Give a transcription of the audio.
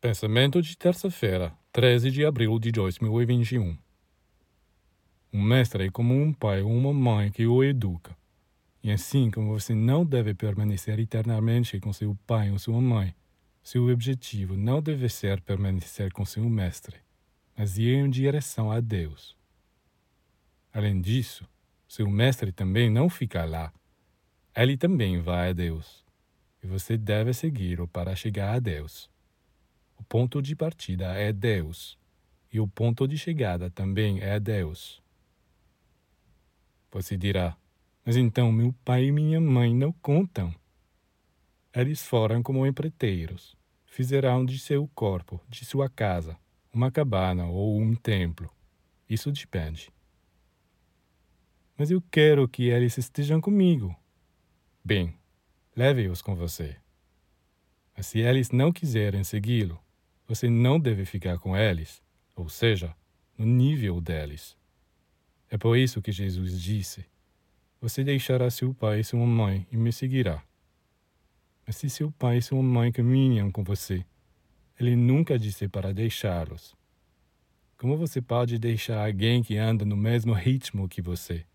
Pensamento de terça-feira, 13 de abril de 2021. Um mestre é como um pai ou uma mãe que o educa. E assim como você não deve permanecer eternamente com seu pai ou sua mãe, seu objetivo não deve ser permanecer com seu mestre, mas ir em direção a Deus. Além disso, seu mestre também não fica lá. Ele também vai a Deus. E você deve segui-lo para chegar a Deus. O ponto de partida é Deus, e o ponto de chegada também é Deus. Você dirá, mas então meu pai e minha mãe não contam. Eles foram como empreiteiros, fizeram de seu corpo, de sua casa, uma cabana ou um templo. Isso depende. Mas eu quero que eles estejam comigo. Bem, leve-os com você. Mas se eles não quiserem segui-lo, você não deve ficar com eles, ou seja, no nível deles. É por isso que Jesus disse: Você deixará seu pai e sua mãe e me seguirá. Mas se seu pai e sua mãe caminham com você, ele nunca disse para deixá-los. Como você pode deixar alguém que anda no mesmo ritmo que você?